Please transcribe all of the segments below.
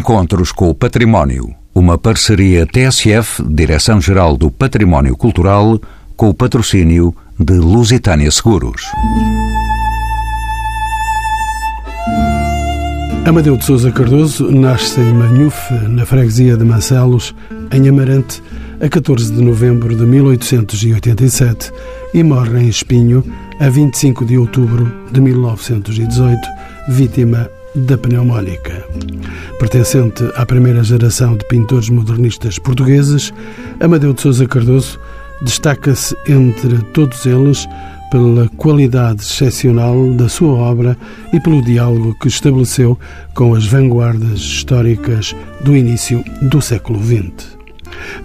Encontros com o Património. Uma parceria TSF, Direção-Geral do Património Cultural, com o patrocínio de Lusitânia Seguros. Amadeu de Souza Cardoso nasce em Manhufe, na freguesia de Mancelos, em Amarante, a 14 de novembro de 1887 e morre em Espinho a 25 de outubro de 1918, vítima da pneumónica. Pertencente à primeira geração de pintores modernistas portugueses, Amadeu de Souza Cardoso destaca-se entre todos eles pela qualidade excepcional da sua obra e pelo diálogo que estabeleceu com as vanguardas históricas do início do século XX.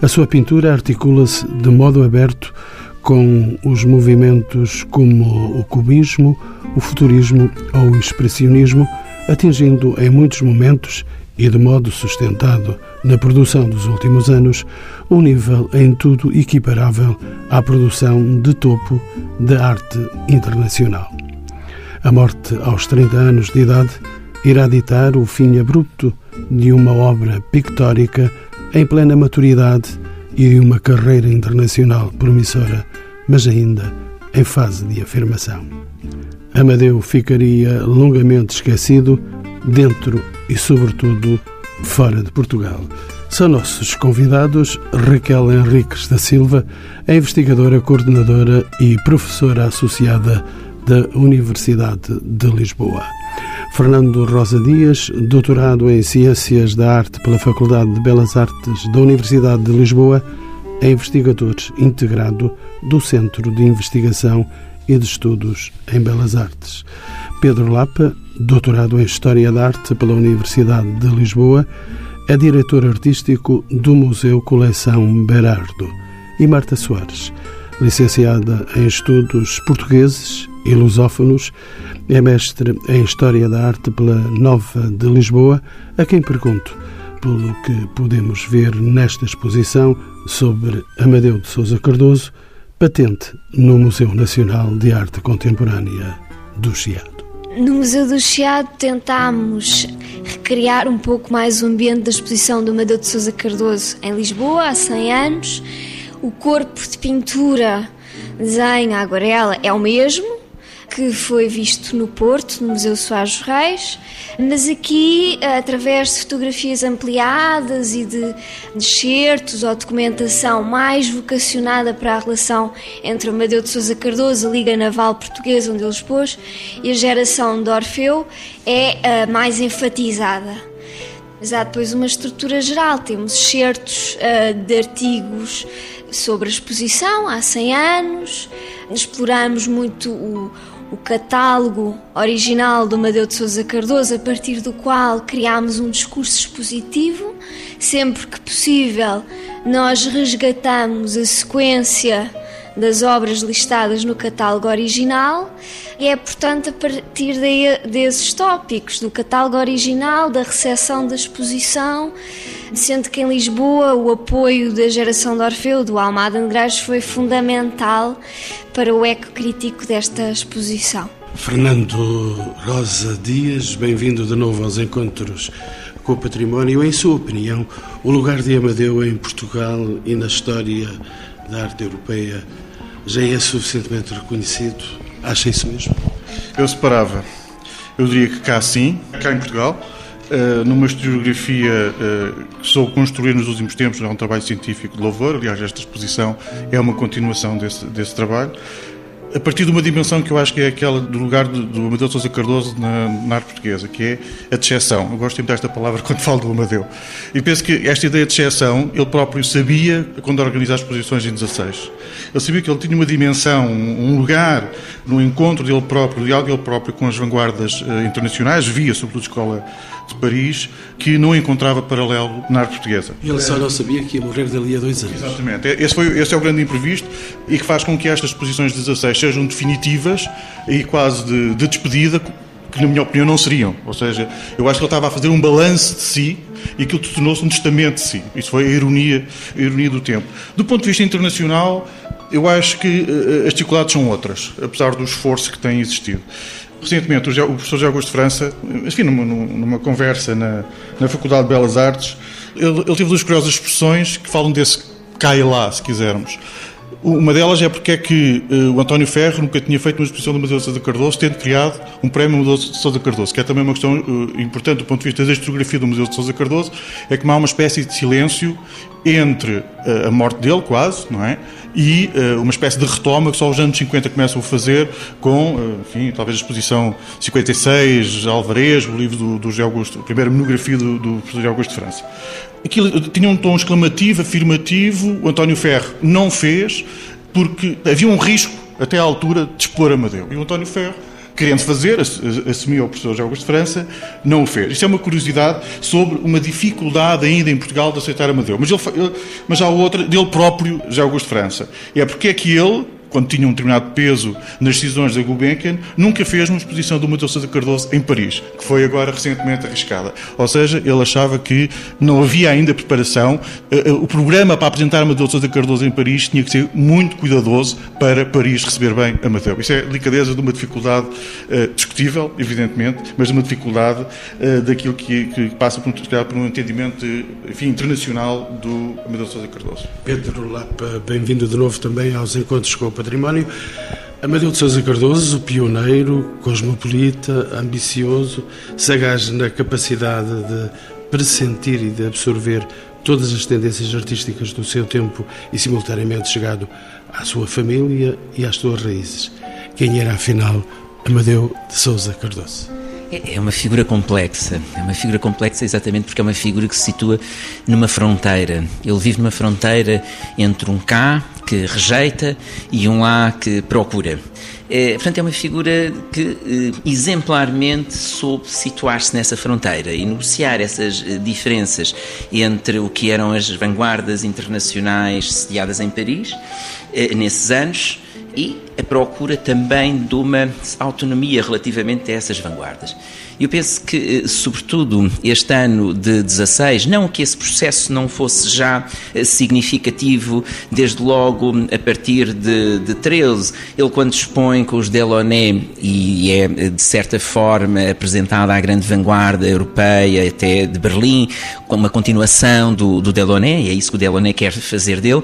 A sua pintura articula-se de modo aberto com os movimentos como o cubismo, o futurismo ou o expressionismo, atingindo em muitos momentos e de modo sustentado na produção dos últimos anos um nível em tudo equiparável à produção de topo da arte internacional. A morte aos 30 anos de idade irá ditar o fim abrupto de uma obra pictórica em plena maturidade e de uma carreira internacional promissora, mas ainda em fase de afirmação. Amadeu ficaria longamente esquecido dentro e, sobretudo, fora de Portugal. São nossos convidados Raquel Henriques da Silva, a investigadora, coordenadora e professora associada da Universidade de Lisboa. Fernando Rosa Dias, doutorado em Ciências da Arte pela Faculdade de Belas Artes da Universidade de Lisboa, é investigador integrado do Centro de Investigação e de Estudos em Belas Artes. Pedro Lapa, doutorado em História da Arte pela Universidade de Lisboa, é diretor artístico do Museu Coleção Berardo. E Marta Soares, licenciada em Estudos Portugueses e Lusófonos, é mestre em História da Arte pela Nova de Lisboa, a quem pergunto pelo que podemos ver nesta exposição sobre Amadeu de Souza Cardoso, patente no Museu Nacional de Arte Contemporânea do Chiado. No Museu do Chiado tentámos recriar um pouco mais o ambiente da exposição do Amadeu de Souza Cardoso em Lisboa, há 100 anos. O corpo de pintura, desenho, aguarela é o mesmo, que foi visto no Porto, no Museu Soares Reis, mas aqui, através de fotografias ampliadas e de excertos ou documentação mais vocacionada para a relação entre Amadeu de Sousa Cardoso, a Liga Naval Portuguesa, onde ele expôs, e a geração de Orfeu, é a mais enfatizada. Mas há depois uma estrutura geral, temos excertos uh, de artigos sobre a exposição há 100 anos, exploramos muito o, o catálogo original do Madeu de Sousa Cardoso, a partir do qual criámos um discurso expositivo. Sempre que possível, nós resgatamos a sequência das obras listadas no catálogo original e é, portanto, a partir de, desses tópicos, do catálogo original, da recepção da exposição, sendo que em Lisboa o apoio da geração de Orfeu, do Almada Negreiros, foi fundamental para o eco crítico desta exposição. Fernando Rosa Dias, bem-vindo de novo aos encontros com o património. Em sua opinião, o lugar de Amadeu em Portugal e na história da arte europeia já é suficientemente reconhecido? Acha isso mesmo? Eu separava. Eu diria que cá sim, cá em Portugal, Uh, numa historiografia uh, que soube construir nos últimos tempos, é um trabalho científico de louvor, aliás, esta exposição é uma continuação desse, desse trabalho a partir de uma dimensão que eu acho que é aquela do lugar do, Amadeu Sousa Cardoso na, na, arte portuguesa, que é a dejeção. Eu gosto sempre desta palavra quando falo do Amadeu. E penso que esta ideia de dejeção, ele próprio sabia quando organizava as exposições em 16. Ele sabia que ele tinha uma dimensão, um lugar no encontro dele próprio, diálogo dele próprio com as vanguardas uh, internacionais, via sobretudo Escola de Paris, que não encontrava paralelo na arte portuguesa. E ele só não sabia que ia morrer dali a dois anos. Exatamente. Esse, foi, esse é o grande imprevisto e que faz com que estas exposições de 16 sejam definitivas e quase de, de despedida, que na minha opinião não seriam. Ou seja, eu acho que ele estava a fazer um balanço de si e aquilo tornou-se um testamento de si. Isso foi a ironia, a ironia do tempo. Do ponto de vista internacional, eu acho que uh, as dificuldades são outras, apesar do esforço que tem existido. Recentemente o, professor José Augusto França, enfim, numa, numa conversa na, na Faculdade de Belas Artes, ele, ele teve duas curiosas expressões que falam desse cai lá, se quisermos. Uma delas é porque é que uh, o António Ferro nunca tinha feito uma exposição do Museu de Sousa Cardoso, tendo criado um prémio Museu de Sousa Cardoso, que é também uma questão uh, importante do ponto de vista da historiografia do Museu de Sousa Cardoso, é que há uma espécie de silêncio entre uh, a morte dele, quase, não é? E uma espécie de retoma que só os anos 50 começam a fazer com, enfim, talvez a exposição 56, Alvarez, o livro do, do José Augusto, a primeira monografia do, do professor Augusto de França. Aquilo tinha um tom exclamativo, afirmativo, o António Ferro não fez, porque havia um risco, até à altura, de expor Amadeu. E o António Ferro, querendo fazer, assumiu o professor Augusto de França, não o fez. Isto é uma curiosidade sobre uma dificuldade ainda em Portugal de aceitar Amadeu. Mas, ele, mas há outra dele próprio, Augusto de França. É porque é que ele, quando tinha um determinado peso nas decisões da Gulbenkian, nunca fez uma exposição do Matheus Sousa Cardoso em Paris, que foi agora recentemente arriscada. Ou seja, ele achava que não havia ainda preparação. Eh, eh, o programa para apresentar Matheus Sousa Cardoso em Paris tinha que ser muito cuidadoso para Paris receber bem a Amadeu. Isso é delicadeza de uma dificuldade uh, discutível, evidentemente, mas de uma dificuldade daquilo que, passa por, por um entendimento enfim, internacional do Amadeu Sousa Cardoso. Pedro Lapa, bem-vindo de novo também aos encontros com o património. Amadeu de Sousa Cardoso, pioneiro, cosmopolita, ambicioso, sagaz na capacidade de pressentir e de absorver todas as tendências artísticas do seu tempo e simultaneamente chegado à sua família e às suas raízes. Quem era afinal Amadeu de Sousa Cardoso? É, é uma figura complexa. É uma figura complexa exatamente porque é uma figura que se situa numa fronteira. Ele vive numa fronteira entre um cá, que rejeita, e um lá, que procura. É, portanto, é uma figura que eh, exemplarmente soube situar-se nessa fronteira e negociar essas eh, diferenças entre o que eram as vanguardas internacionais sediadas em Paris, eh, nesses anos, e a procura também de uma autonomia relativamente a essas vanguardas. Eu penso que, eh, sobretudo, este ano de 16, não que esse processo não fosse já eh, significativo, desde logo a partir de, de 13, ele quando expõe com os Delaunay e é, de certa forma, apresentada à grande vanguarda europeia, até de Berlim, com uma continuação do, do Delaunay, é isso que o Delaunay quer fazer dele,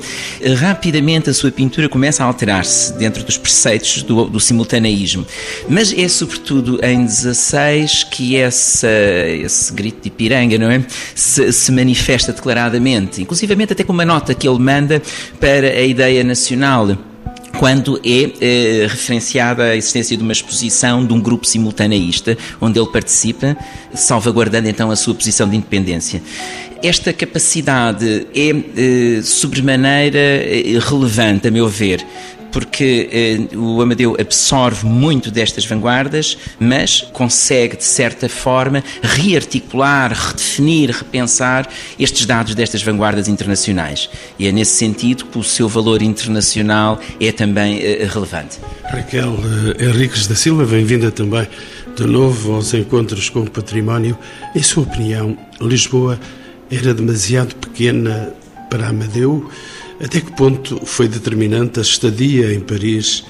rapidamente a sua pintura começa a alterar-se dentro dos preceitos do, do simultaneísmo. Mas é sobretudo em 16 que essa, esse grito de piranga, não é? Se, se manifesta declaradamente, inclusivamente até com uma nota que ele manda para a ideia nacional quando é eh, referenciada a existência de uma exposição de um grupo simultaneísta, onde ele participa, salvaguardando então a sua posição de independência. Esta capacidade é eh, sobremaneira eh, relevante, a meu ver, porque eh, o Amadeu absorve muito destas vanguardas, mas consegue, de certa forma, rearticular, redefinir, repensar estes dados destas vanguardas internacionais. E é nesse sentido que o seu valor internacional é também eh, relevante. Raquel eh, Henriques da Silva, bem-vinda também de novo aos encontros com o património. Em sua opinião, Lisboa era demasiado pequena para Amadeu? Até que ponto foi determinante a estadia em Paris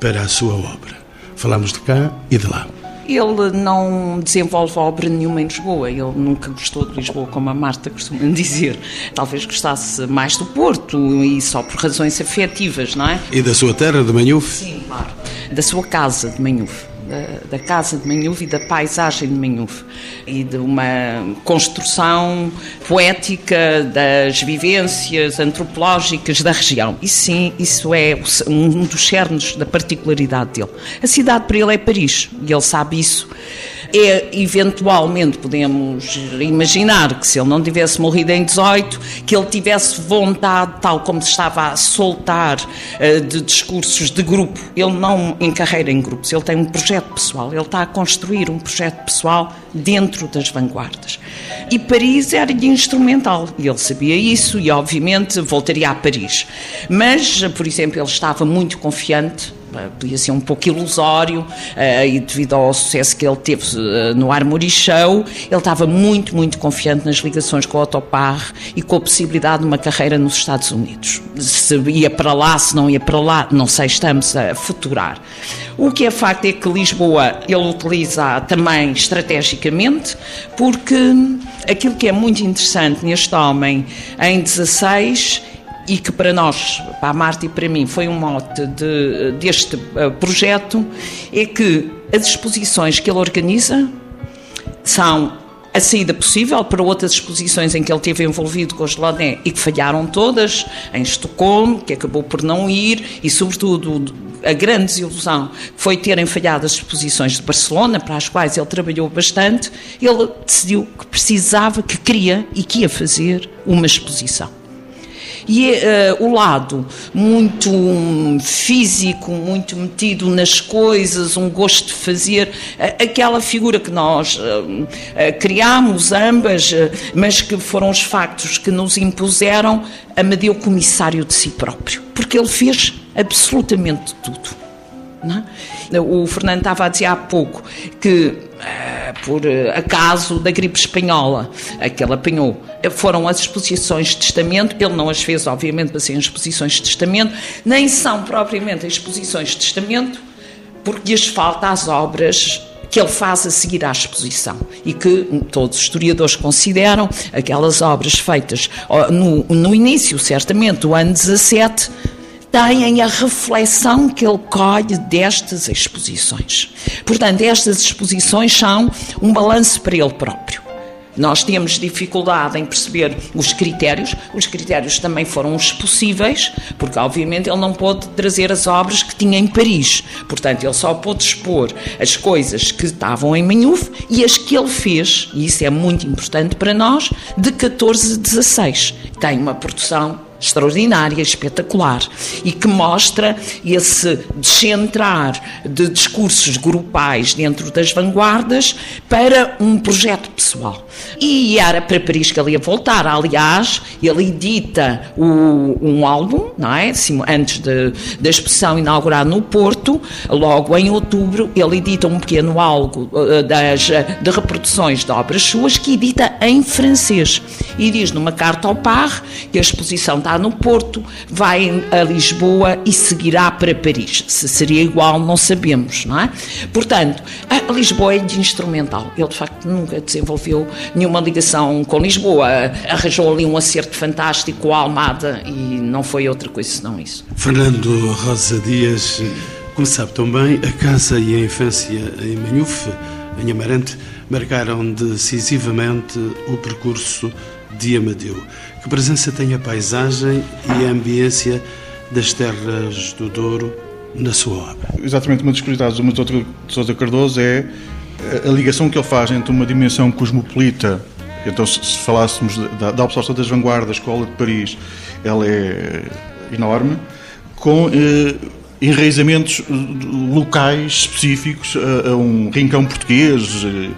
para a sua obra? Falamos de cá e de lá. Ele não desenvolve obra nenhuma em Lisboa. Ele nunca gostou de Lisboa, como a Marta costuma dizer. Talvez gostasse mais do Porto e só por razões afetivas, não é? E da sua terra, de Manhuf? Sim, claro. Da sua casa, de Manhuf da, da casa de Manhuve e da paisagem de Manhuve e de uma construção poética das vivências antropológicas da região. E sim, isso é um dos cernos da particularidade dele. A cidade para ele é Paris e ele sabe isso é, eventualmente, podemos imaginar que se ele não tivesse morrido em 18, que ele tivesse vontade, tal como se estava a soltar uh, de discursos de grupo. Ele não encarreira em grupos, ele tem um projeto pessoal, ele está a construir um projeto pessoal dentro das vanguardas. E Paris era-lhe instrumental, e ele sabia isso, e obviamente voltaria a Paris. Mas, por exemplo, ele estava muito confiante podia ser um pouco ilusório, e devido ao sucesso que ele teve no Armory Show, ele estava muito, muito confiante nas ligações com o Autopar e com a possibilidade de uma carreira nos Estados Unidos. Se ia para lá, se não ia para lá, não sei, estamos a futurar. O que é facto é que Lisboa ele utiliza também estrategicamente, porque aquilo que é muito interessante neste homem em 16 e que para nós, para a Marta e para mim, foi um mote de, deste uh, projeto, é que as exposições que ele organiza são a saída possível para outras exposições em que ele esteve envolvido com os Lané e que falharam todas, em Estocolmo, que acabou por não ir, e sobretudo a grande desilusão foi terem falhado as exposições de Barcelona, para as quais ele trabalhou bastante, ele decidiu que precisava, que queria e que ia fazer uma exposição. E uh, o lado muito um, físico, muito metido nas coisas, um gosto de fazer, uh, aquela figura que nós uh, criámos ambas, mas que foram os factos que nos impuseram, Amadeu comissário de si próprio, porque ele fez absolutamente tudo. É? O Fernando estava a dizer há pouco que, eh, por eh, acaso, da gripe espanhola, a que ele apanhou, foram as exposições de testamento. Ele não as fez, obviamente, para serem exposições de testamento, nem são propriamente exposições de testamento, porque lhes falta as obras que ele faz a seguir à exposição. E que todos os historiadores consideram aquelas obras feitas no, no início, certamente, do ano 17 têm a reflexão que ele colhe destas exposições. Portanto, estas exposições são um balanço para ele próprio. Nós temos dificuldade em perceber os critérios. Os critérios também foram os possíveis, porque obviamente ele não pôde trazer as obras que tinha em Paris. Portanto, ele só pôde expor as coisas que estavam em Manhuf e as que ele fez, e isso é muito importante para nós, de 14 a 16. Tem uma produção extraordinária, espetacular, e que mostra esse descentrar de discursos grupais dentro das vanguardas para um projeto pessoal. E era para Paris que ele ia voltar. Aliás, ele edita o, um álbum, não é? Antes da exposição inaugurar no Porto, logo em outubro, ele edita um pequeno álbum uh, das, de reproduções de obras suas que edita em francês. E diz numa carta ao par que a exposição está no Porto, vai a Lisboa e seguirá para Paris. Se seria igual, não sabemos, não é? Portanto, a Lisboa é de instrumental. Ele, de facto, nunca desenvolveu nenhuma ligação com Lisboa. Arranjou ali um acerto fantástico com a Almada e não foi outra coisa senão isso. Fernando Rosa Dias, como sabe também, a casa e a infância em Manhufe, em Amarante, marcaram decisivamente o percurso de Amadeu. Que presença tem a paisagem e a ambiência das terras do Douro na sua obra? Exatamente, uma das curiosidades do Matou de Sousa Cardoso é a ligação que ele faz entre uma dimensão cosmopolita, então se falássemos da, da absorção das vanguardas, Escola de Paris, ela é enorme, com eh, enraizamentos locais específicos a, a um rincão português, eh,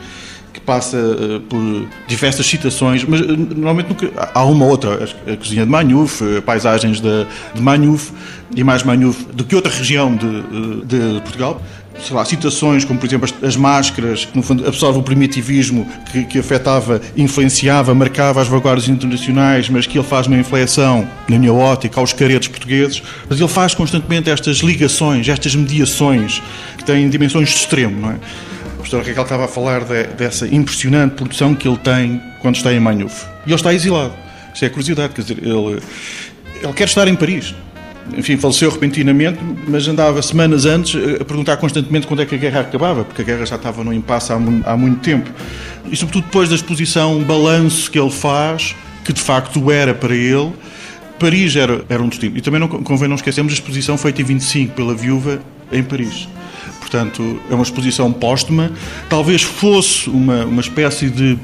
passa uh, por diversas citações, mas uh, normalmente nunca, há uma ou outra, a, cozinha de Manhuf, uh, paisagens de, de Manhuf e mais Manhuf do que outra região de, de Portugal. Sei lá, citações como, por exemplo, as, as máscaras, que no fundo absorve o primitivismo que, que afetava, influenciava, marcava as vanguardas internacionais, mas que ele faz uma inflexão, na minha ótica, aos caretos portugueses. Mas ele faz constantemente estas ligações, estas mediações, que têm dimensões de extremo, não é? Professora Raquel estava a falar de, dessa impressionante produção que ele tem quando está em Manhuf. E ele está exilado. Isso é curiosidade, quer dizer, ele, ele quer estar em Paris. Enfim, faleceu repentinamente, mas andava semanas antes a perguntar constantemente quando é que a guerra acabava, porque a guerra já estava no impasse há, há muito tempo. E, sobretudo, depois da exposição, balanço que ele faz, que de facto era para ele, Paris era, era um destino. E também não convém não esquecermos a exposição feita em 25 pela viúva em Paris. Portanto, é uma exposição póstuma. Talvez fosse uma, uma espécie de,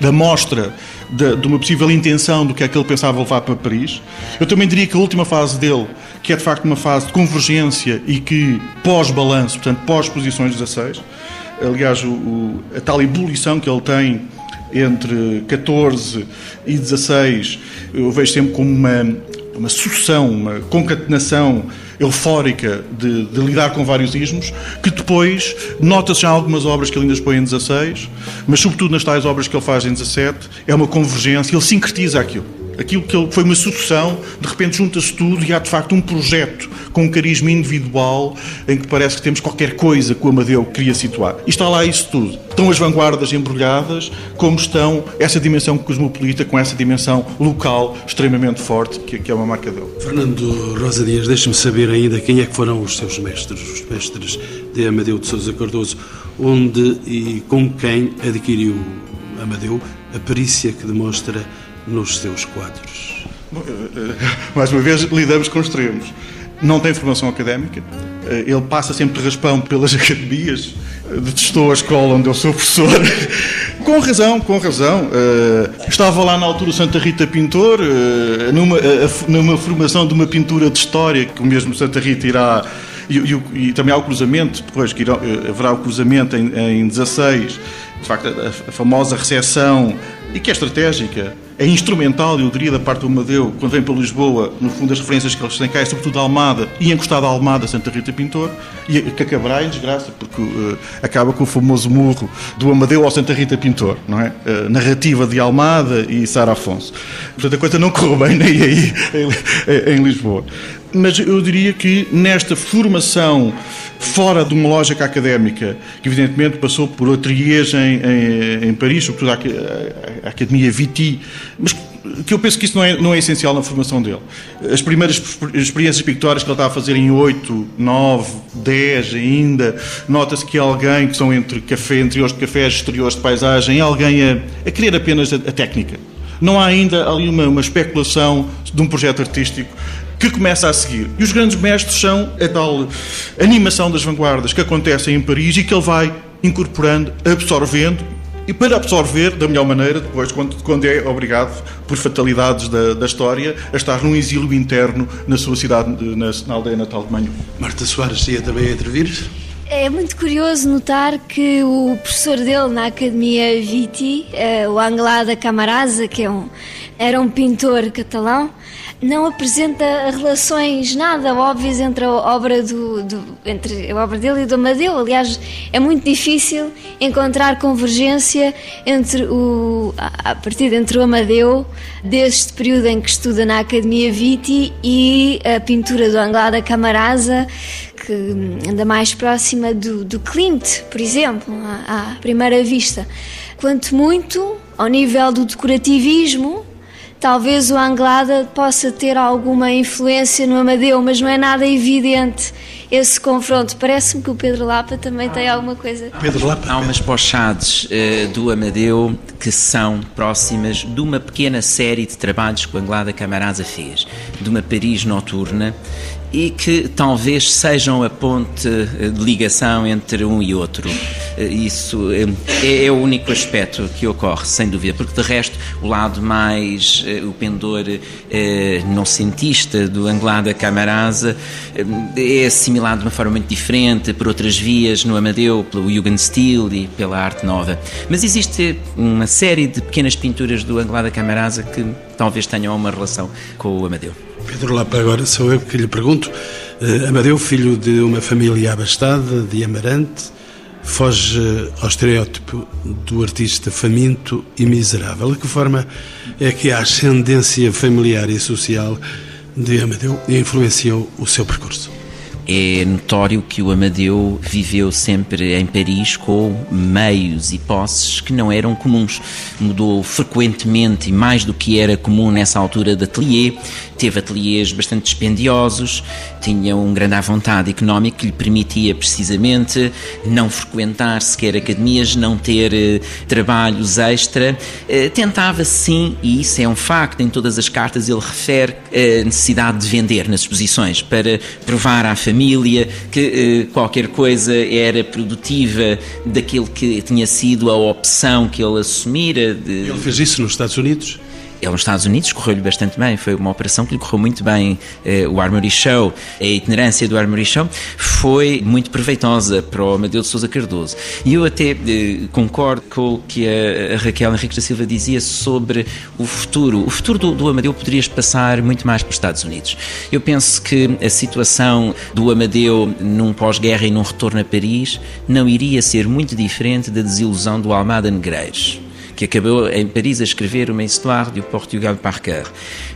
de amostra de, de, uma possível intenção do que é que ele pensava levar para Paris. Eu também diria que a última fase dele, que é de facto uma fase de convergência e que pós-balanço, portanto, pós-exposições 16, aliás, o, o, a tal ebulição que ele tem entre 14 e 16, eu vejo sempre como uma, uma sucessão, uma concatenação eufórica de, de lidar com vários ismos, que depois nota-se já algumas obras que ele ainda expõe em 16, mas sobretudo nas tais obras que ele faz em 17, é uma convergência, ele sincretiza aquilo. Aquilo que foi uma sucessão, de repente junta-se tudo e há de facto um projeto com um carisma individual em que parece que temos qualquer coisa que o Amadeu queria situar. E está lá isso tudo. Estão as vanguardas embrulhadas, como estão essa dimensão cosmopolita com essa dimensão local extremamente forte, que é uma marca dele. Fernando Rosa Dias, deixe-me saber ainda quem é que foram os seus mestres, os mestres de Amadeu de Sousa Cardoso, onde e com quem adquiriu Amadeu a perícia que demonstra nos seus quadros? Bom, mais uma vez, lidamos com extremos. Não tem formação académica, ele passa sempre de raspão pelas academias, detestou a escola onde eu sou professor. com razão, com razão. Estava lá na altura Santa Rita Pintor, numa, numa formação de uma pintura de história que o mesmo Santa Rita irá. E, e, e também há o cruzamento, depois que irá, haverá o cruzamento em, em 16, de facto, a, a famosa recepção, e que é estratégica, é instrumental, eu diria, da parte do Amadeu, quando vem para Lisboa, no fundo, as referências que eles têm cá é sobretudo a Almada e encostado à Almada Santa Rita Pintor, e Cacabrai, desgraça, porque uh, acaba com o famoso murro do Amadeu ao Santa Rita Pintor, não é? Uh, narrativa de Almada e Sara Afonso. Portanto, a coisa não correu bem nem aí em, em Lisboa. Mas eu diria que nesta formação fora de uma lógica académica, que evidentemente passou por ateliês em, em, em Paris, sobretudo a, a, a Academia Viti, mas que eu penso que isso não é, não é essencial na formação dele. As primeiras experiências pictóricas que ele está a fazer em 8, 9, 10 ainda, nota-se que é alguém que são entre café, interiores de cafés, exteriores de paisagem, é alguém a, a querer apenas a, a técnica. Não há ainda ali uma, uma especulação de um projeto artístico que começa a seguir. E os grandes mestres são a tal animação das vanguardas que acontece em Paris e que ele vai incorporando, absorvendo e para absorver da melhor maneira, depois, quando, quando é obrigado, por fatalidades da, da, história, a estar num exílio interno na sua cidade, na, na aldeia natal de Manho. Marta Soares ia também intervir? É muito curioso notar que o professor dele na Academia Viti, eh, o Anglada Camarasa, que é um, era um pintor catalão, não apresenta relações nada óbvias entre a obra do, do, entre a obra dele e do Amadeu. Aliás, é muito difícil encontrar convergência entre o a partir entre o Amadeu deste período em que estuda na Academia Viti e a pintura do Anglada Camarasa que anda mais próxima do, do Klimt, por exemplo, à, à primeira vista. Quanto muito ao nível do decorativismo, Talvez o Anglada possa ter alguma influência no Amadeu, mas não é nada evidente esse confronto. Parece-me que o Pedro Lapa também tem alguma coisa. Pedro Lapa. Há umas pochades uh, do Amadeu que são próximas de uma pequena série de trabalhos que o Anglada Camarasa fez, de uma Paris noturna e que talvez sejam a ponte eh, de ligação entre um e outro. Eh, isso é, é o único aspecto que ocorre, sem dúvida, porque de resto o lado mais, o pendor não cientista do Anglada Camarasa é assimilado de uma forma muito diferente por outras vias no Amadeu, pelo Jugendstil e pela arte nova. Mas existe uma série de pequenas pinturas do Anglada Camarasa que talvez tenham uma relação com o Amadeu. Pedro Lapa, agora sou eu que lhe pergunto. Uh, Amadeu, filho de uma família abastada, de Amarante, foge ao estereótipo do artista faminto e miserável. De que forma é que a ascendência familiar e social de Amadeu influenciou o seu percurso? É notório que o Amadeu viveu sempre em Paris com meios e posses que não eram comuns. Mudou frequentemente e mais do que era comum nessa altura de ateliê. Teve ateliês bastante dispendiosos, tinha um grande à vontade económico que lhe permitia precisamente não frequentar sequer academias, não ter eh, trabalhos extra. Eh, tentava sim, e isso é um facto, em todas as cartas ele refere a necessidade de vender nas exposições para provar à família família, que eh, qualquer coisa era produtiva daquilo que tinha sido a opção que ele assumira. De... Ele fez isso nos Estados Unidos? Ele nos Estados Unidos correu-lhe bastante bem, foi uma operação que lhe correu muito bem. Eh, o Armory Show, a itinerância do Armory Show foi muito proveitosa para o Amadeu de Sousa Cardoso. E eu até eh, concordo com o que a, Raquel Henrique da Silva dizia sobre o futuro. O futuro do, do Amadeu poderia passar muito mais para os Estados Unidos. Eu penso que a situação do Amadeu num pós-guerra e num retorno a Paris não iria ser muito diferente da desilusão do Almada Negreiros que acabou em Paris a escrever uma história do Portugal par cœur.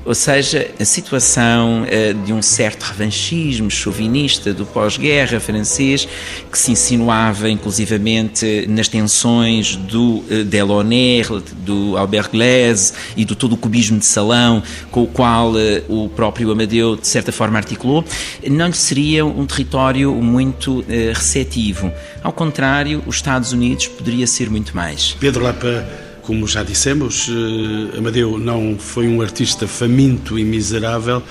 Ou seja, a situação uh, de um certo revanchismo chauvinista do pós-guerra francês, que se insinuava inclusivamente nas tensões do uh, Delaunay, do Albert Glaise e do todo o cubismo de salão com o qual uh, o próprio Amadeu, de certa forma, articulou, não lhe seria um território muito receptivo. Ao contrário, os Estados Unidos poderia ser muito mais. Pedro Lapa como já dissemos, eh, Amadeu não foi um artista faminto e miserável,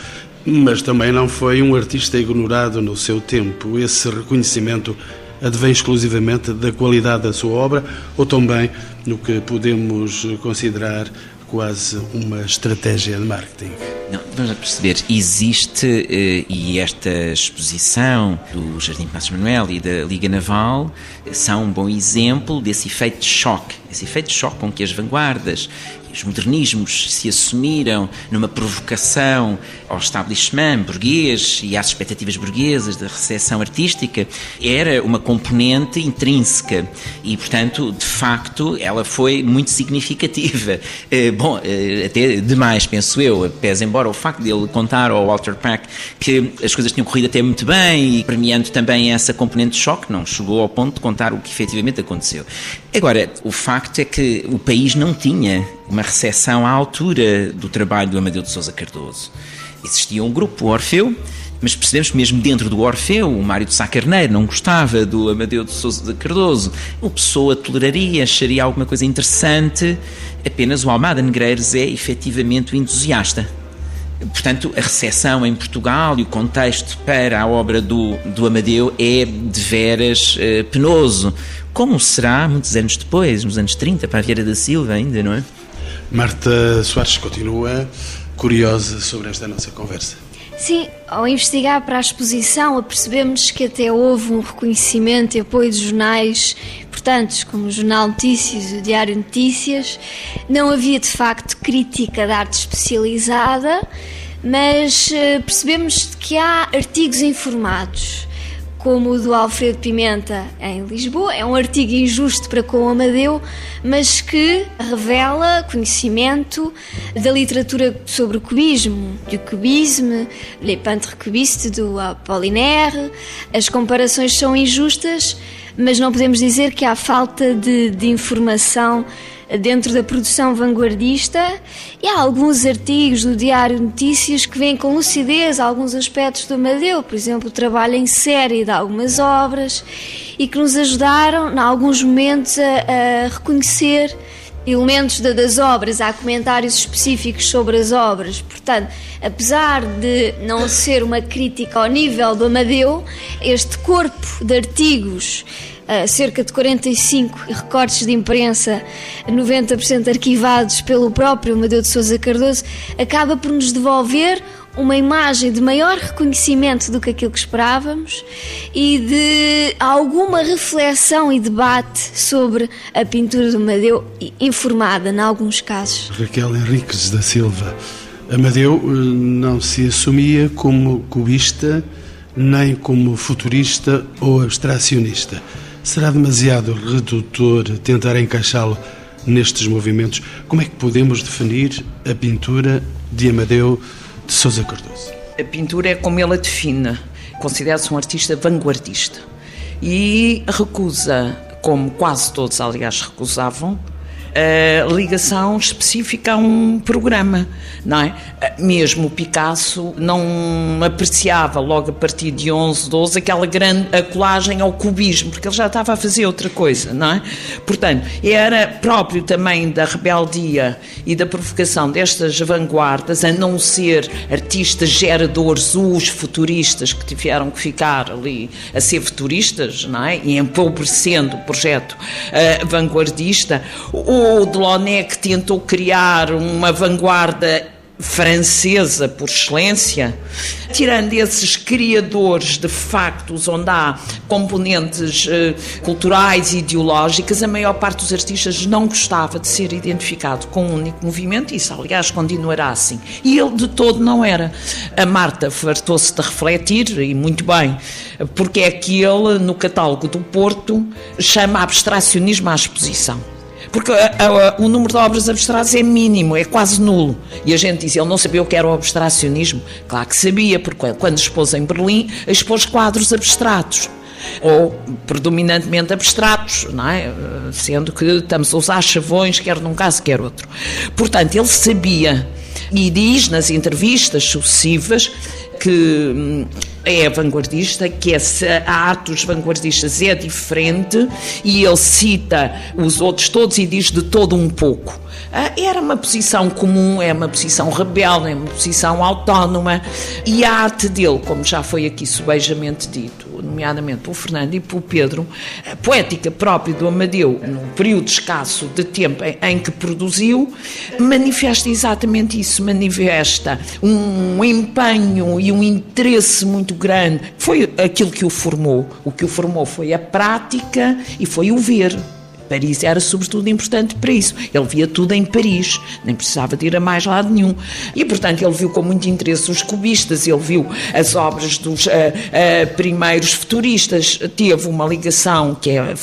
mas também não foi um artista ignorado no seu tempo. Esse reconhecimento advém exclusivamente da qualidade da sua obra ou também no que podemos considerar quase uma estratégia de marketing? Não, vamos perceber, existe, eh, e esta exposição do Jardim Passos Manuel e da Liga Naval são um bom exemplo desse efeito de choque, esse efeito de choque com que as vanguardas os modernismos se assumiram numa provocação ao establishment burguês e às expectativas burguesas da recepção artística, era uma componente intrínseca e, portanto, de facto, ela foi muito significativa. Eh, bom, eh, até demais, penso eu, pese embora o facto de ele contar ao Walter Pack que as coisas tinham corrido até muito bem e premiando também essa componente de choque, não chegou ao ponto de contar o que efetivamente aconteceu. Agora, o facto é que o país não tinha uma recepção à altura do trabalho do Amadeu de Sousa Cardoso. Existia um grupo, o Orfeu, mas percebemos que mesmo dentro do Orfeu, o Mário de Sá Carneiro não gostava do Amadeu de Sousa Cardoso. O Pessoa toleraria, acharia alguma coisa interessante, apenas o Almada Negreiros é efetivamente o entusiasta. Portanto, a recepção em Portugal e o contexto para a obra do, do Amadeu é de veras uh, penoso. Como será muitos anos depois, nos anos 30, para a Vieira da Silva ainda, não é? Marta Soares continua curiosa sobre esta nossa conversa. Sim, ao investigar para a exposição, apercebemos que até houve um reconhecimento e apoio de jornais importantes, como o Jornal Notícias e o Diário Notícias. Não havia, de facto, crítica de arte especializada, mas eh, percebemos que há artigos informados como o do Alfredo Pimenta em Lisboa. É um artigo injusto para com Amadeu, mas que revela conhecimento da literatura sobre o cubismo, do cubismo, Le Peintre Cubiste do Apollinaire. As comparações são injustas, mas não podemos dizer que há falta de, de informação dentro da produção vanguardista e há alguns artigos do Diário Notícias que vêm com lucidez alguns aspectos do Amadeu, por exemplo, o trabalho em série de algumas obras e que nos ajudaram, em alguns momentos, a, a reconhecer elementos das obras, há comentários específicos sobre as obras. Portanto, apesar de não ser uma crítica ao nível do Amadeu, este corpo de artigos cerca de 45 recortes de imprensa, 90% arquivados pelo próprio Amadeu de Sousa Cardoso, acaba por nos devolver uma imagem de maior reconhecimento do que aquilo que esperávamos e de alguma reflexão e debate sobre a pintura do Amadeu, informada em alguns casos. Raquel Henriques da Silva. Amadeu eh, não se assumia como cubista nem como futurista ou abstracionista. Será demasiado redutor tentar encaixá-lo nestes movimentos? Como é que podemos definir a pintura de Amadeu de Sousa Cardoso? A pintura é como ele a define. Considera-se um artista vanguardista e recusa, como quase todos, aliás, recusavam, a ligação específica a um programa, não é? Mesmo o Picasso não apreciava logo a partir de 11, 12 aquela grande a colagem ao cubismo, porque ele já estava a fazer outra coisa, não é? Portanto, era próprio também da rebeldia e da provocação destas vanguardas, a não ser artistas geradores, os futuristas que tiveram que ficar ali a ser futuristas, não é? E empobrecendo o projeto uh, vanguardista, o ou o Delaunay tentou criar uma vanguarda francesa por excelência, tirando esses criadores de factos onde há componentes eh, culturais e ideológicas, a maior parte dos artistas não gostava de ser identificado com um único movimento, isso aliás continuará assim. E ele de todo não era. A Marta fartou-se de refletir, e muito bem, porque é que ele, no catálogo do Porto, chama abstracionismo à exposição. Porque a, a, o número de obras abstratas é mínimo, é quase nulo. E a gente diz, ele não sabia o que era o abstracionismo? Claro que sabia, porque quando expôs em Berlim, expôs quadros abstratos ou predominantemente abstratos, não é? sendo que estamos a usar chavões, quer num caso, quer outro. Portanto, ele sabia e diz nas entrevistas sucessivas que hum, é vanguardista, que a arte dos vanguardistas é diferente e ele cita os outros todos e diz de todo um pouco. Ah, era uma posição comum, é uma posição rebelde, é uma posição autónoma e a arte dele, como já foi aqui subejamente dito, nomeadamente pelo Fernando e pelo Pedro, a poética própria do Amadeu, no período escasso de tempo em que produziu, manifesta exatamente isso, manifesta um empenho e um interesse muito grande. Foi aquilo que o formou. O que o formou foi a prática e foi o ver. Paris era sobretudo importante para isso. Ele via tudo em Paris, nem precisava de ir a mais lado nenhum. E, portanto, ele viu com muito interesse os cubistas, ele viu as obras dos uh, uh, primeiros futuristas, teve uma ligação que é,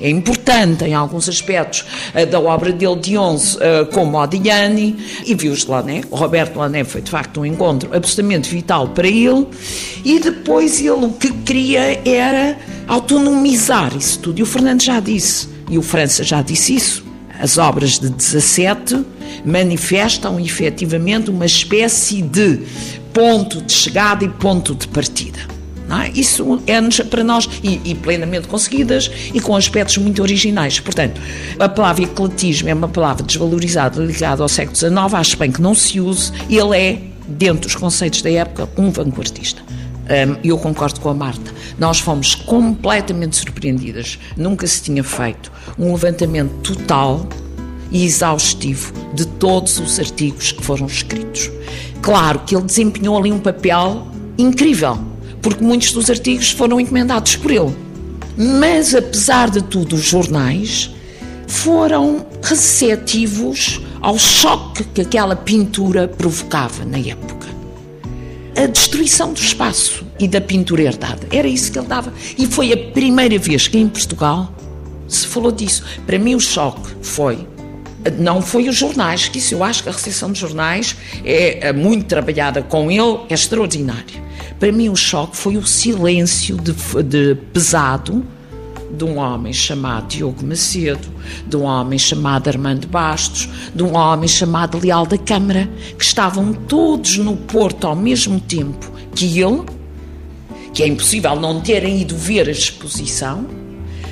é importante em alguns aspectos uh, da obra dele de Onze com Modigliani e viu os Lané. O Roberto Lané foi, de facto, um encontro absolutamente vital para ele e depois ele o que queria era autonomizar isso tudo. E o Fernando já disse e o França já disse isso, as obras de 17 manifestam efetivamente uma espécie de ponto de chegada e ponto de partida. É? Isso é para nós e, e, plenamente conseguidas e com aspectos muito originais. Portanto, a palavra ecletismo é uma palavra desvalorizada ligada ao século XIX, acho bem que não se use, ele é, dentro dos conceitos da época, um vanguardista. E eu concordo com a Marta. Nós fomos completamente surpreendidas. Nunca se tinha feito um levantamento total e exaustivo de todos os artigos que foram escritos. Claro que ele desempenhou ali um papel incrível, porque muitos dos artigos foram encomendados por ele. Mas, apesar de tudo, os jornais foram receptivos ao choque que aquela pintura provocava na época a destruição do espaço e da pintura herdada. Era isso que ele dava. E foi a primeira vez que em Portugal se falou disso. Para mim, o choque foi. Não foi os jornais, que isso eu acho que a recepção dos jornais é, é muito trabalhada com ele, é extraordinária. Para mim, o choque foi o silêncio de, de pesado de um homem chamado Diogo Macedo, de um homem chamado Armando Bastos, de um homem chamado Leal da Câmara, que estavam todos no Porto ao mesmo tempo que ele, que é impossível não terem ido ver a exposição.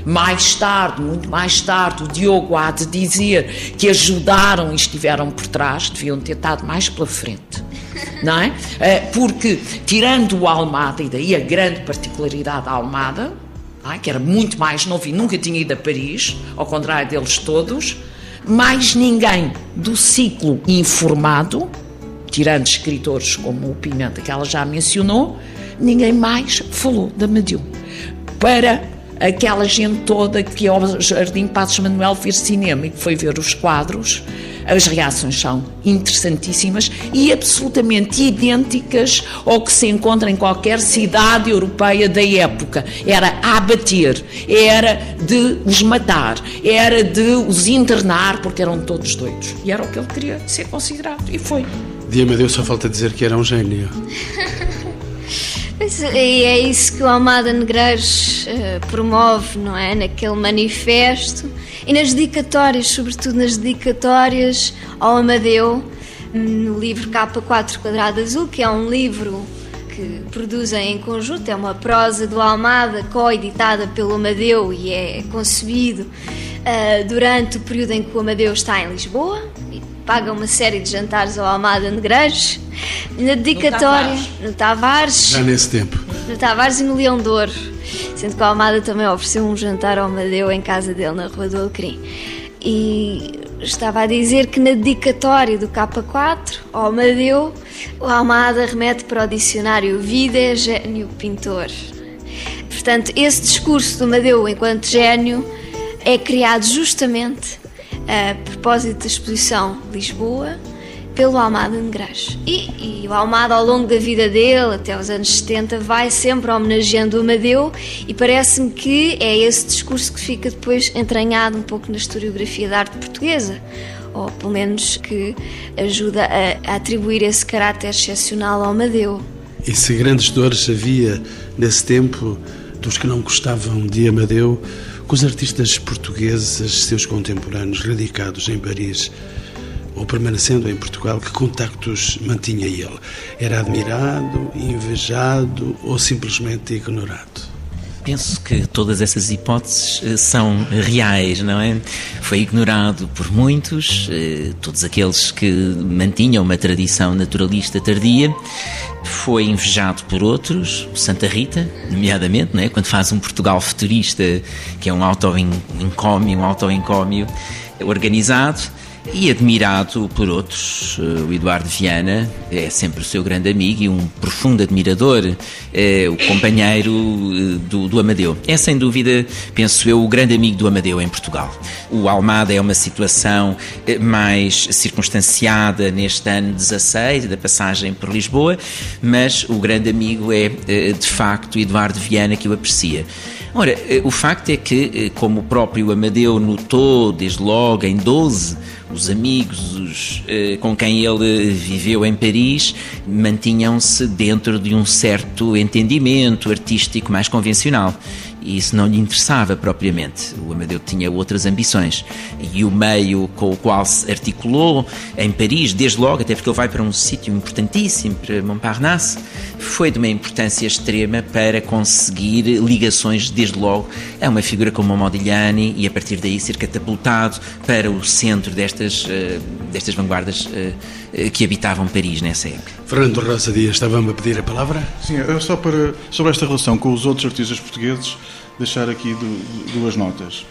Mais tarde, muito mais tarde, o Diogo há de dizer que ajudaram e estiveram por trás, deviam ter estado mais pela frente. Não é? Eh, porque, tirando o Almada, e daí a grande particularidade da Almada, que era muito mais novo e nunca tinha ido a Paris, ao contrário deles todos, mais ninguém do ciclo informado, tirando escritores como o Pimenta, que ela já mencionou, ninguém mais falou da Medium. Para aquela gente toda que ao Jardim Passos Manuel ver cinema e que foi ver os quadros, as reações são interessantíssimas e absolutamente idênticas ao que se encontra em qualquer cidade europeia da época. Era abater, era de os matar, era de os internar, porque eram todos doidos. E era o que ele queria ser considerado. E foi. De Amadeu só falta dizer que era um gênio. E é isso que o Almada Negreiros uh, promove, não é? Naquele manifesto e nas dedicatórias, sobretudo nas dedicatórias ao Amadeu, no livro K4 Quadrado Azul, que é um livro que produzem em conjunto, é uma prosa do Almada, co-editada pelo Amadeu e é concebido uh, durante o período em que o Amadeu está em Lisboa paga uma série de jantares ao Almada Negreiros. Na dedicatória, no Tavares. no Tavares. Já nesse tempo. No Tavares e no Leão de Ouro. Sendo que o Almada também ofereceu um jantar ao Amadeu em casa dele, na Rua do Alecrim. E estava a dizer que na dedicatória do K4 ao Amadeu, o Almada remete para o dicionário Vida é Gênio Pintor. Portanto, esse discurso do Amadeu enquanto gênio é criado justamente a propósito da exposição Lisboa pelo Almada Negrais. E, e, o Almada, ao longo da vida dele, até os anos 70, vai sempre homenageando o Amadeu e parece-me que é esse discurso que fica depois entranhado um pouco na historiografia da arte portuguesa, ou pelo menos que ajuda a, a atribuir esse caráter excepcional ao Amadeu. E se grandes dores havia nesse tempo dos que não gostavam de Amadeu, com os artistas portugueses, seus contemporâneos radicados em Paris, ou permanecendo em Portugal, que contactos mantinha ele? Era admirado, invejado ou simplesmente ignorado? Penso que todas essas hipóteses eh, são reais, não é? Foi ignorado por muitos, eh, todos aqueles que mantinham uma tradição naturalista tardia. Foi invejado por outros, Santa Rita, nomeadamente, não é? quando faz um Portugal futurista, que é um auto-encómio, um auto-encómio organizado e admirado por outros. Eh, o Eduardo Viana é sempre o seu grande amigo e um profundo admirador, é o companheiro eh, do, do, Amadeu. É sem dúvida, penso eu, o grande amigo do Amadeu em Portugal. O Almada é uma situação mais circunstanciada neste ano 16, da passagem por Lisboa, mas o grande amigo é, de facto, Eduardo Viana, que o aprecia. Ora, o facto é que, como o próprio Amadeu notou desde logo em 12, os amigos os, eh, com quem ele viveu em Paris mantinham-se dentro de um certo entendimento artístico mais convencional e isso não lhe interessava propriamente. O Amadeu tinha outras ambições. E o meio com o qual se articulou em Paris, desde logo, até porque ele vai para um sítio importantíssimo, para Montparnasse, foi de uma importância extrema para conseguir ligações, desde logo, a uma figura como o Modigliani e a partir daí ser catapultado para o centro destas, uh, destas vanguardas uh, que habitavam Paris nessa época. Fernando Rosa Dias, estava-me a pedir a palavra? Sim, é só para, sobre esta relação com os outros artistas portugueses, deixar aqui duas notas.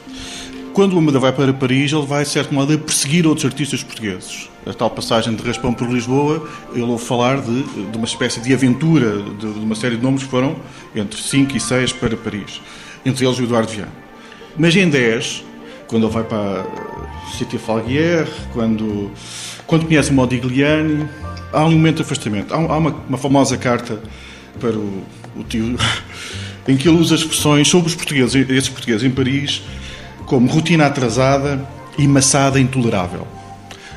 Quando o Amadeu vai para Paris, ele vai, de certo modo, a perseguir outros artistas portugueses. A tal passagem de Raspão por Lisboa, ele ouve falar de, de uma espécie de aventura de, de, uma série de nomes que foram entre 5 e 6 para Paris. Entre eles o Eduardo Viana. Mas em 10, quando ele vai para City Falguier, quando, quando conhece o Modigliani, há um momento de afastamento. Há, uma, uma famosa carta para o, o tio em que ele usa expressões sobre os portugueses, esses portugueses em Paris, como rotina atrasada e maçada intolerável.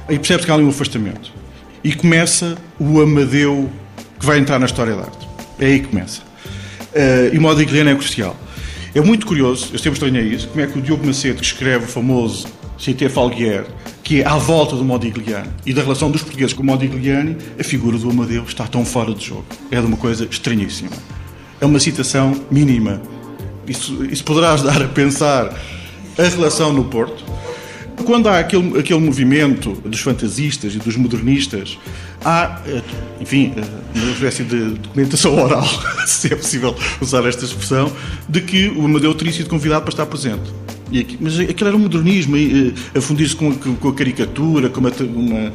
Aí percebe-se que há ali um afastamento. E começa o Amadeu que vai entrar na história da arte. É aí que começa. Uh, e o Modigliani é crucial. É muito curioso, eu sempre estranhei isso, como é que o Diogo Macedo, que escreve o famoso Cité Falguier, que é à volta do Modigliani e da relação dos portugueses com o Modigliani, a figura do Amadeu está tão fora de jogo. É de uma coisa estranhíssima é uma citação mínima. Isso, isso poderá ajudar a pensar a relação no Porto. Quando há aquele, aquele movimento dos fantasistas e dos modernistas, há, eh, enfim, eh, uma espécie de documentação oral, se é possível usar esta expressão, de que o Amadeu teria sido convidado para estar presente. Aqui, mas aquilo era um modernismo, eh, a fundir-se com, com, a caricatura, com uma,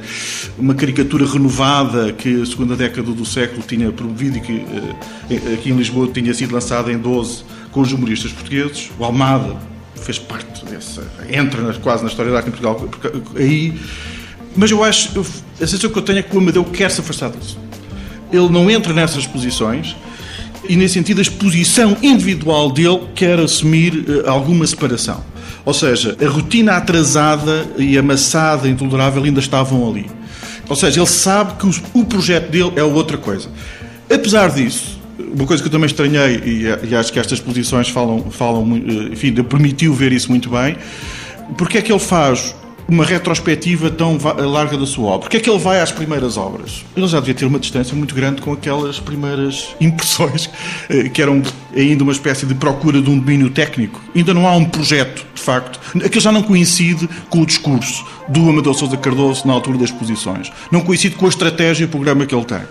uma, caricatura renovada que a segunda década do século tinha promovido e que eh, aqui em Lisboa tinha sido lançada em 12 com os humoristas portugueses. O Almada fez parte dessa. entra quase na história da arte em Portugal. Aí, mas eu acho, a sensação que eu tenho é que o Amadeu quer se afastar disso. Ele não entra nessas posições e, nesse sentido, a exposição individual dele quer assumir uh, alguma separação. Ou seja, a rotina atrasada e amassada, intolerável, ainda estavam ali. Ou seja, ele sabe que o, projeto dele é outra coisa. Apesar disso, uma coisa que eu também estranhei, e, e acho que estas posições falam, falam eh, enfim, permitiu ver isso muito bem, porque é que ele faz uma retrospectiva tão larga da sua obra. Porque é que ele vai às primeiras obras? Ele já devia ter uma distância muito grande com aquelas primeiras impressões, eh, que eram ainda uma espécie de procura de um domínio técnico. Ainda não há um projeto, de facto. Aquilo já não coincide com o discurso do Amadeu Sousa Cardoso na altura das exposições. Não coincide com a estratégia e o programa que ele tem.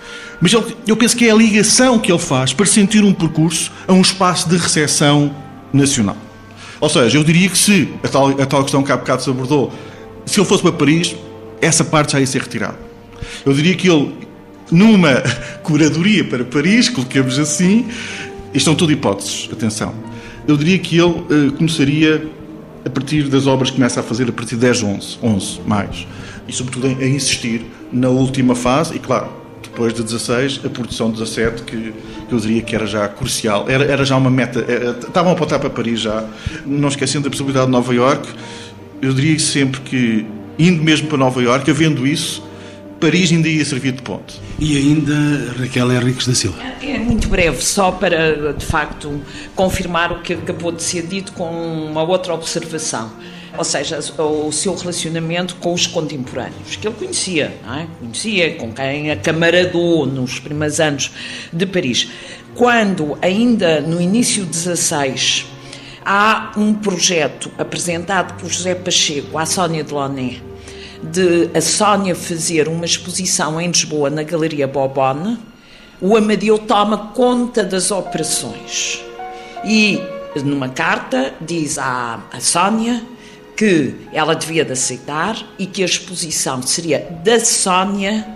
Mas ele, eu penso que é a ligação que ele faz para sentir um percurso a um espaço de recepção nacional. Ou seja, eu diria que se a tal, a tal questão que há bocado se abordou se ele fosse para Paris, essa parte já ia ser retirada. Eu diria que ele, numa curadoria para Paris, coloquemos assim, isto são tudo hipóteses, atenção. Eu diria que ele uh, começaria a partir das obras que começa a fazer a partir de 10, 11, 11 mais. E sobretudo a insistir na última fase, e claro, depois de 16, a produção de 17, que, eu diria que era já crucial. Era, era já uma meta, era, eh, estavam a apontar para Paris já, não esquecendo a possibilidade de Nova York. Eu diria sempre que, indo mesmo para Nova York, havendo isso, Paris ainda ia servir de ponte. E ainda Raquel Henriques da Silva. É muito breve, só para de facto confirmar o que acabou de ser dito com uma outra observação. Ou seja, o seu relacionamento com os contemporâneos, que ele conhecia, é? conhecia, com quem acamaradou nos primeiros anos de Paris. Quando, ainda no início de 16, há um projeto apresentado por José Pacheco à Sónia Delaunay, de a Sónia fazer uma exposição em Lisboa na Galeria Bobone, o Amadeu toma conta das operações e numa carta diz à, à Sónia que ela devia de aceitar e que a exposição seria da Sónia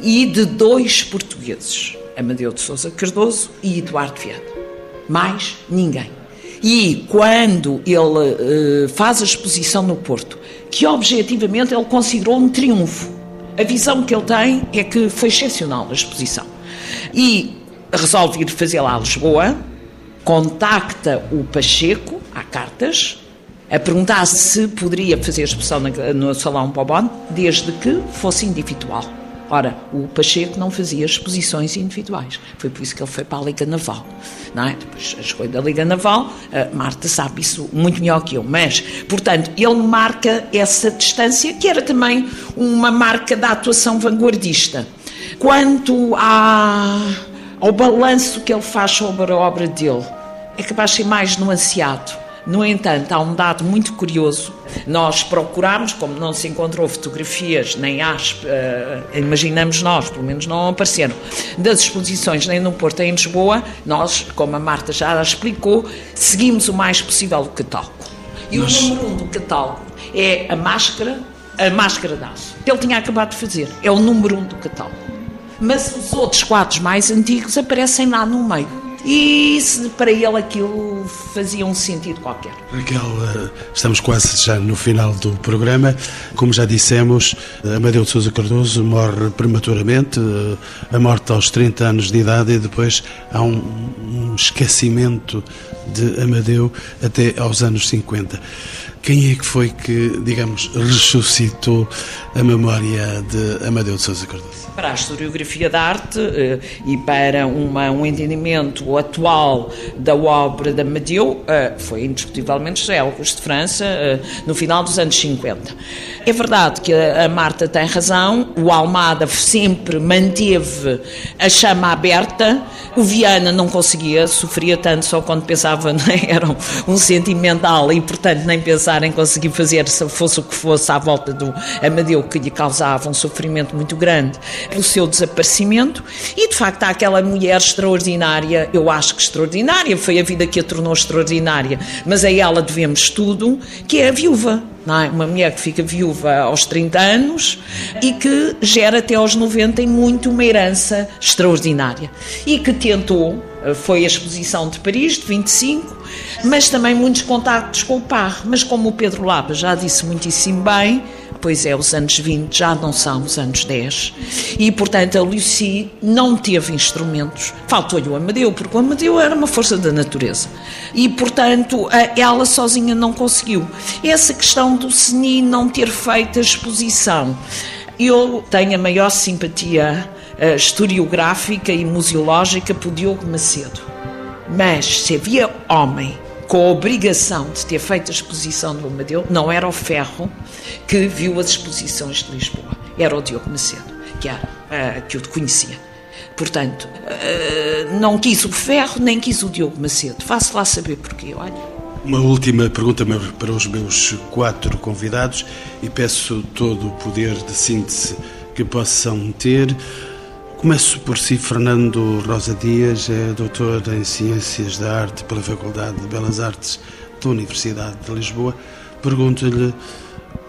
e de dois portugueses, Amadeu de Souza Cardoso e Eduardo Viana. Mais ninguém. E quando ele uh, faz a exposição no Porto, que objetivamente ele considerou um triunfo, a visão que ele tem é que foi excepcional a exposição. E resolve ir fazê-la a Lisboa, contacta o Pacheco, há cartas, a perguntar se poderia fazer a exposição no Salão Bobon, desde que fosse individual. Ora, o Pacheco não fazia exposições individuais. Foi por isso que ele foi para a Liga Naval. Não é? Depois a escolha da Liga Naval, a Marta sabe isso muito melhor que eu. Mas, portanto, ele marca essa distância, que era também uma marca da atuação vanguardista. Quanto à, ao balanço que ele faz sobre a obra dele, é capaz de ser mais nuanceado. No entanto, há um dado muito curioso. Nós procuramos, como não se encontrou fotografias, nem ASP, uh, imaginamos nós, pelo menos não apareceram, das exposições nem no Porto nem em Lisboa, nós, como a Marta já explicou, seguimos o mais possível o catálogo. E Mas... o número um do catálogo é a máscara, a máscara de aço, que ele tinha acabado de fazer. É o número um do catálogo. Mas os outros quadros mais antigos aparecem lá no meio. E se para ele aquilo fazia um sentido qualquer. Raquel, eh, estamos quase já no final do programa. Como já dissemos, Amadeu de Sousa Cardoso morre prematuramente, eh, a morte aos 30 anos de idade, e depois há um, um esquecimento de Amadeu até aos anos 50. Quem é que foi que, digamos, ressuscitou a memória de Amadeu de Sousa Cardoso? Para a historiografia da arte eh, e para uma, um entendimento atual da obra de Amadeu, eh, foi indiscutivelmente José Augusto de França, eh, no final dos anos 50. É verdade que a Marta tem razão, o Almada sempre manteve a chama aberta, o Viana não conseguia, sofria tanto só quando pensava, né, era um sentimental e, portanto, nem pensar em conseguir fazer, se fosse o que fosse, à volta do Amadeu, que lhe causava um sofrimento muito grande pelo seu desaparecimento. E, de facto, há aquela mulher extraordinária, eu acho que extraordinária, foi a vida que a tornou extraordinária, mas a ela devemos tudo, que é a viúva é? Uma mulher que fica viúva aos 30 anos e que gera até aos 90 e muito uma herança extraordinária. E que tentou, eh, foi a exposição de Paris, de 25, mas também muitos contactos com o par. Mas como o Pedro Lapa já disse muitíssimo bem, pois é, os anos 20 já não são os anos 10. E, portanto, a Lucy não teve instrumentos. Faltou-lhe o Amadeu, porque o Amadeu era uma força da natureza. E, portanto, ela sozinha não conseguiu. Essa questão do Seni não ter feito a exposição. Eu tenho a maior simpatia uh, historiográfica e museológica por Diogo Macedo. Mas se havia homem com a obrigação de ter feito a exposição do Amadeu, não era o Ferro que viu as exposições de Lisboa, era o Diogo Macedo, que, era, uh, que o conhecia. Portanto, uh, não quis o Ferro, nem quis o Diogo Macedo. Faço lá saber porquê, olha. Uma última pergunta para os meus quatro convidados e peço todo o poder de síntese que possam ter. Começo por si, Fernando Rosa Dias, é doutor em Ciências da Arte pela Faculdade de Belas Artes da Universidade de Lisboa. Pergunto-lhe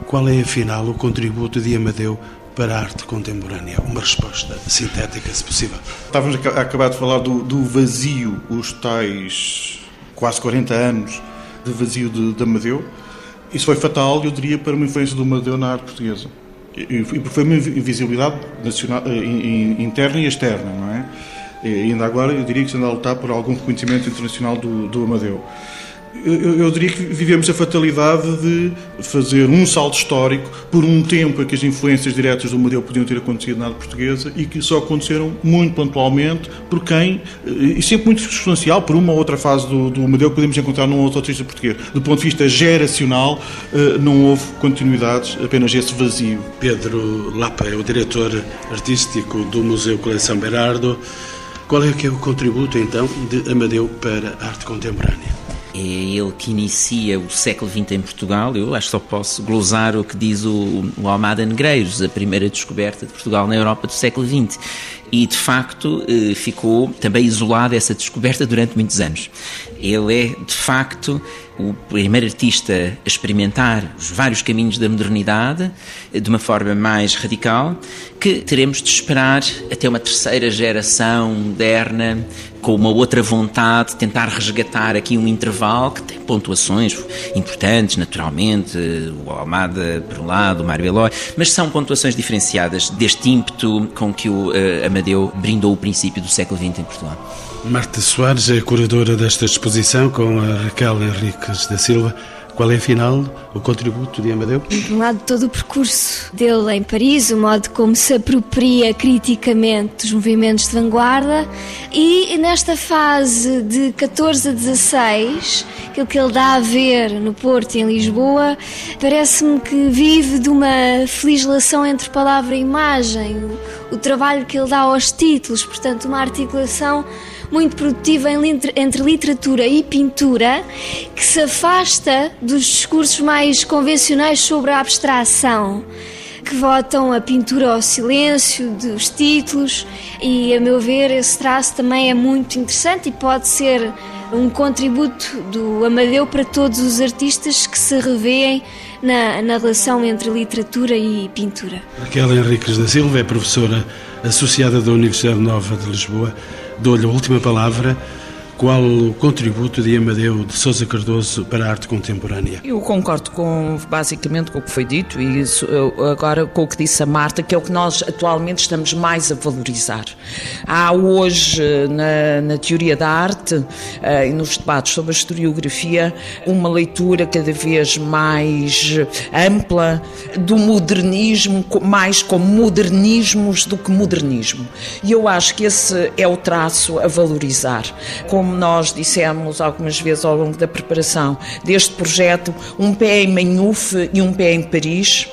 Qual é, afinal, o contributo de Amadeu para a arte contemporânea? Uma resposta sintética, se possível. Estávamos a acabar de falar do, do vazio, os tais quase 40 anos de vazio de, de Amadeu. Isso foi fatal, eu diria, para uma influência do Amadeu na arte portuguesa. E, foi uma invisibilidade nacional, eh, interna e externa, não é? E ainda agora eu diria que se anda a lutar por algum reconhecimento internacional do, do Amadeu eu, eu, diria que vivemos a fatalidade de fazer um salto histórico por um tempo em que as influências diretas do modelo podiam ter acontecido na arte portuguesa e que só aconteceram muito pontualmente por quem, eh, e sempre muito substancial, por uma ou outra fase do, do modelo que podemos encontrar num outro artista português. Do ponto de vista geracional, eh, não houve continuidades, apenas esse vazio. Pedro Lapa é o diretor artístico do Museu Coleção Berardo. Qual é que é o contributo, então, de Amadeu para a arte contemporânea? É ele que inicia o século XX em Portugal. Eu acho que só posso glosar o que diz o, o Almada Negreiros, a primeira descoberta de Portugal na Europa do século XX. E, de facto, eh, ficou também isolada essa descoberta durante muitos anos. Ele é, de facto, o primeiro artista a experimentar os vários caminhos da modernidade de uma forma mais radical, que teremos de esperar até uma terceira geração moderna com uma outra vontade, tentar resgatar aqui um intervalo que tem pontuações importantes, naturalmente, o Almada por um lado, o Mário Eloy, mas são pontuações diferenciadas deste ímpeto com que o uh, Amadeu brindou o princípio do século XX em Portugal. Marta Soares é curadora desta exposição com a Raquel Henriques da Silva. Qual é, afinal, o contributo de Amadeu? De um lado, todo o percurso dele em Paris, o modo como se apropria criticamente dos movimentos de vanguarda e nesta fase de 14 a 16, aquilo que ele dá a ver no Porto e em Lisboa, parece-me que vive de uma flagelação entre palavra e imagem, o trabalho que ele dá aos títulos, portanto, uma articulação muito produtiva entre literatura e pintura, que se afasta dos discursos mais convencionais sobre a abstração que votam a pintura ao silêncio dos títulos e, a meu ver, esse traço também é muito interessante e pode ser um contributo do Amadeu para todos os artistas que se revêem na, na relação entre literatura e pintura. Raquel Henriques da Silva é professora associada da Universidade Nova de Lisboa. Dou-lhe a última palavra qual o contributo de Amadeu de Sousa Cardoso para a arte contemporânea? Eu concordo com basicamente com o que foi dito e isso, agora com o que disse a Marta, que é o que nós atualmente estamos mais a valorizar. Há hoje na, na teoria da arte eh, e nos debates sobre a historiografia uma leitura cada vez mais ampla do modernismo, mais como modernismos do que modernismo. E eu acho que esse é o traço a valorizar. Como como nós dissemos algumas vezes ao longo da preparação deste projeto, um pé em Manhufe e um pé em Paris.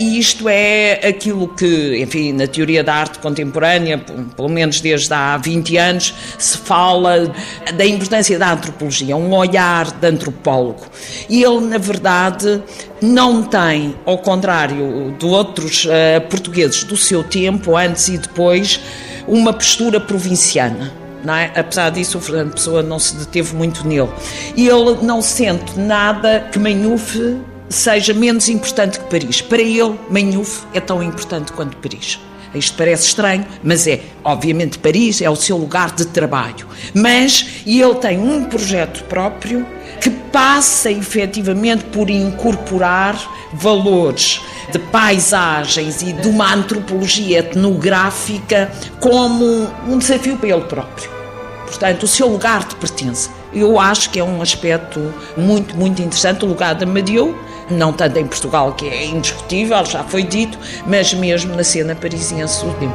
E isto é aquilo que, enfim, na teoria da arte contemporânea, pelo menos desde há 20 anos, se fala da importância da antropologia, um olhar de antropólogo. E ele, na verdade, não tem, ao contrário de outros uh, portugueses do seu tempo, antes e depois, uma postura provinciana é? Apesar disso, o Fernando Pessoa não se deteve muito nele. E ele não sente nada que Manhufe seja menos importante que Paris. Para ele, Manhufe é tão importante quanto Paris. Isto parece estranho, mas é. Obviamente, Paris é o seu lugar de trabalho. Mas ele tem um projeto próprio que passa efetivamente por incorporar valores de paisagens e de uma antropologia etnográfica como um desafio para ele próprio portanto, o seu lugar de pertença. Eu acho que é um aspecto muito, muito interessante, o lugar de Amadeu, não tanto em Portugal, que é indiscutível, já foi dito, mas mesmo na cena parisiense do tempo.